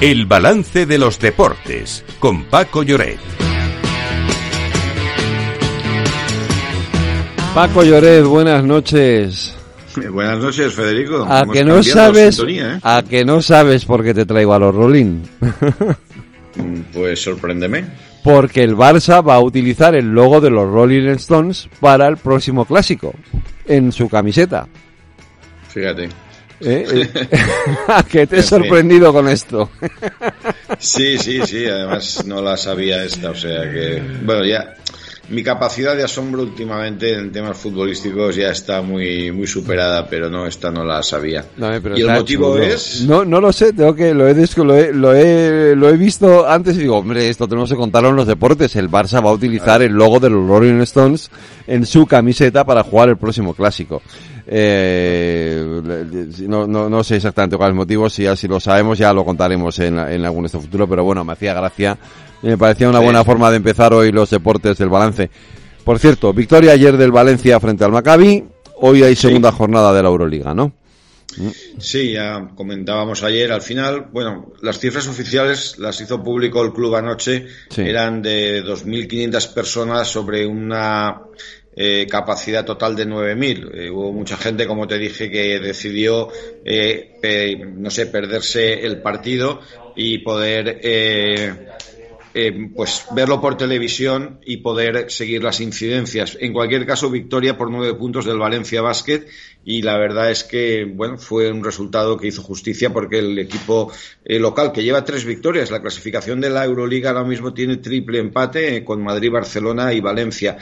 El balance de los deportes con Paco Lloret. Paco Lloret, buenas noches. Buenas noches, Federico. A Hemos que no sabes, sintonía, ¿eh? a que no sabes por qué te traigo a los Rolling. Mm, Pues sorpréndeme. Porque el Barça va a utilizar el logo de los Rolling Stones para el próximo clásico en su camiseta. Fíjate. ¿Eh? ¿A que te he sorprendido con esto? Sí, sí, sí. Además no la sabía esta. O sea que, bueno, ya mi capacidad de asombro últimamente en temas futbolísticos ya está muy, muy superada, pero no, esta no la sabía. No, eh, pero y el motivo chulo. es. No, no lo sé, tengo que, lo he, lo he, lo he, lo he visto antes y digo, hombre, esto tenemos que contarlo en los deportes. El Barça va a utilizar el logo de los Rolling Stones en su camiseta para jugar el próximo clásico. Eh, no, no, no sé exactamente cuál es el motivo, si si lo sabemos ya lo contaremos en, en algún este futuro, pero bueno, me hacía gracia me parecía una Sí. buena forma de empezar hoy los deportes del balance. Por cierto, victoria ayer del Valencia frente al Maccabi, hoy hay segunda jornada de la Euroliga, ¿no? Sí, ya comentábamos ayer. Al final, bueno, las cifras oficiales las hizo público el club anoche. Sí. Eran de 2.500 personas sobre una eh, capacidad total de 9.000. Eh, hubo mucha gente, como te dije, que decidió, eh, eh, no sé, perderse el partido y poder eh, pues verlo por televisión y poder seguir las incidencias. En cualquier caso, victoria por nueve puntos del Valencia Basket y la verdad es que bueno fue un resultado que hizo justicia porque el equipo eh, local que lleva tres victorias, la clasificación de la Euroliga ahora mismo tiene triple empate eh, con Madrid, Barcelona y Valencia.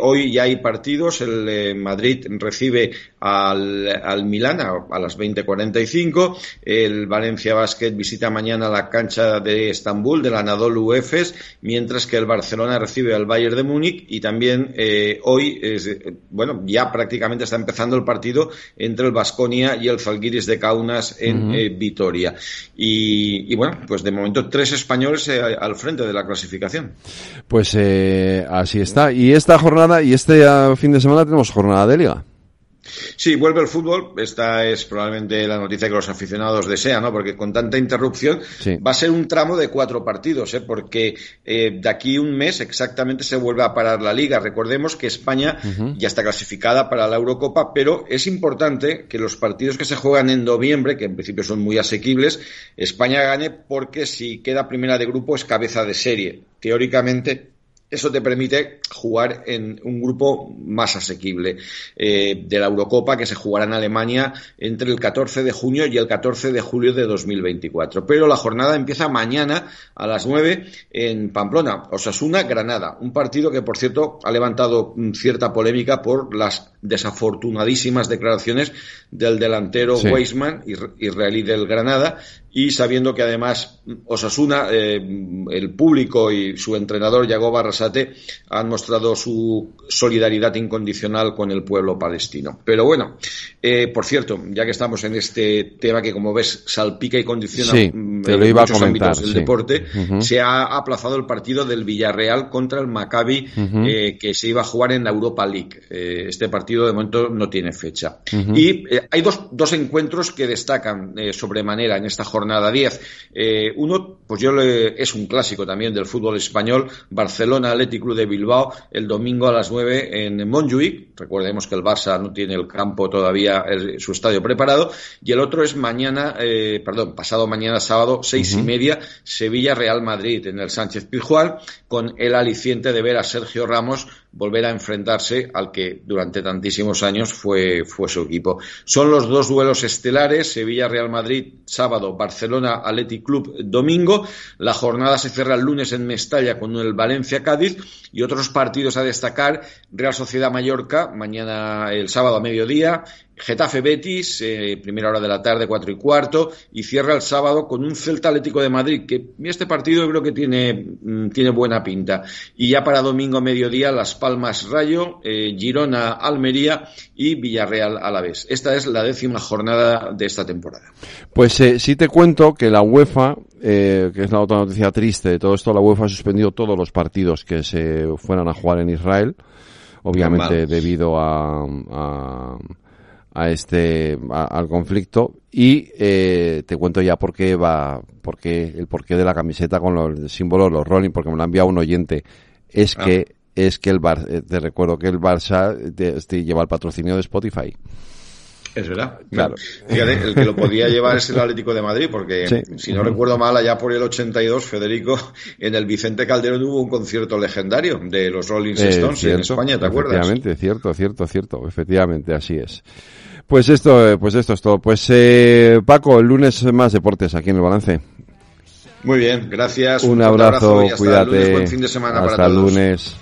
Hoy ya hay partidos, el Madrid recibe al, al Milán a, a las 20:45, el Valencia Basket visita mañana la cancha de Estambul del Anadolu Mientras que el Barcelona recibe al Bayern de Múnich y también eh, hoy es, eh, bueno ya prácticamente está empezando el partido entre el Basconia y el Zalgiris de Kaunas en eh, Vitoria y, y bueno pues de momento tres españoles eh, al frente de la clasificación. Pues así está. Y esta jornada y este ah, fin de semana tenemos jornada de liga. Sí, vuelve el fútbol. Esta es probablemente la noticia que los aficionados desean, ¿no? Porque con tanta interrupción Sí. va a ser un tramo de cuatro partidos, ¿eh? Porque eh, de aquí un mes exactamente se vuelve a parar la liga. Recordemos que España ya está clasificada para la Eurocopa, pero es importante que los partidos que se juegan en noviembre, que en principio son muy asequibles, España gane porque si queda primera de grupo es cabeza de serie. Teóricamente eso te permite jugar en un grupo más asequible eh, de la Eurocopa que se jugará en Alemania entre el 14 de junio y el 14 de julio de 2024. Pero la jornada empieza mañana a las 9 en Pamplona, Osasuna, Granada. Un partido que, por cierto, ha levantado mm, cierta polémica por las desafortunadísimas declaraciones del delantero Sí. Weisman, israelí del Granada, y sabiendo que además Osasuna, eh, el público y su entrenador Yagoba Arrasate han mostrado su solidaridad incondicional con el pueblo palestino. Pero bueno, eh, por cierto, ya que estamos en este tema que como ves salpica y condiciona Sí, mm, te lo iba a muchos comentar, ámbitos del sí. deporte, se ha aplazado el partido del Villarreal contra el Maccabi eh, que se iba a jugar en la Europa League. Eh, este partido de momento no tiene fecha. Y hay dos, dos encuentros que destacan sobremanera en esta jornada 10. Eh, uno, pues yo le- es un clásico también del fútbol español, Barcelona Athletic Club de Bilbao, el domingo a las 9 en Montjuic. Recordemos que el Barça no tiene el campo todavía, el- su estadio preparado. Y el otro es mañana, eh, perdón, pasado mañana sábado, seis y media, Sevilla Real Madrid en el Sánchez Pizjuán, con el aliciente de ver a Sergio Ramos volver a enfrentarse al que durante tantísimos años fue, fue su equipo. Son los dos duelos estelares, Sevilla-Real Madrid sábado, Barcelona Athletic Club domingo. La jornada se cierra el lunes en Mestalla con el Valencia-Cádiz y otros partidos a destacar, Real Sociedad Mallorca, mañana el sábado a mediodía, Getafe Betis, eh, primera hora de la tarde, cuatro y cuarto, y cierra el sábado con un Celta Atlético de Madrid, que este partido creo que tiene, mm, tiene buena pinta. Y ya para domingo mediodía, Las Palmas Rayo, eh, Girona Almería y Villarreal Alavés. Esta es la décima jornada de esta temporada. Pues eh, sí te cuento que la UEFA, eh, que es la otra noticia triste de todo esto, la UEFA ha suspendido todos los partidos que se fueran a jugar en Israel, obviamente Normal. debido a, a, a este al conflicto y eh, te cuento ya por qué va por qué el porqué de la camiseta con los, el símbolo de los Rolling porque me lo ha enviado un oyente es Ah. que es que el Bar eh, te recuerdo que el Barça te- te lleva el patrocinio de Spotify Es verdad. Claro. Fíjate, el que lo podía llevar es el Atlético de Madrid, porque Sí. si no recuerdo mal, allá por el 82, Federico, en el Vicente Calderón hubo un concierto legendario de los Rolling Eh, Stones en España, ¿te acuerdas? Efectivamente, cierto, cierto, cierto, efectivamente, así es. Pues esto, pues esto es todo. Pues eh, Paco, el lunes más deportes aquí en el balance. Muy bien, gracias. Un fuerte abrazo, y hasta el cuídate. lunes. Buen fin de semana Hasta para el todos. lunes.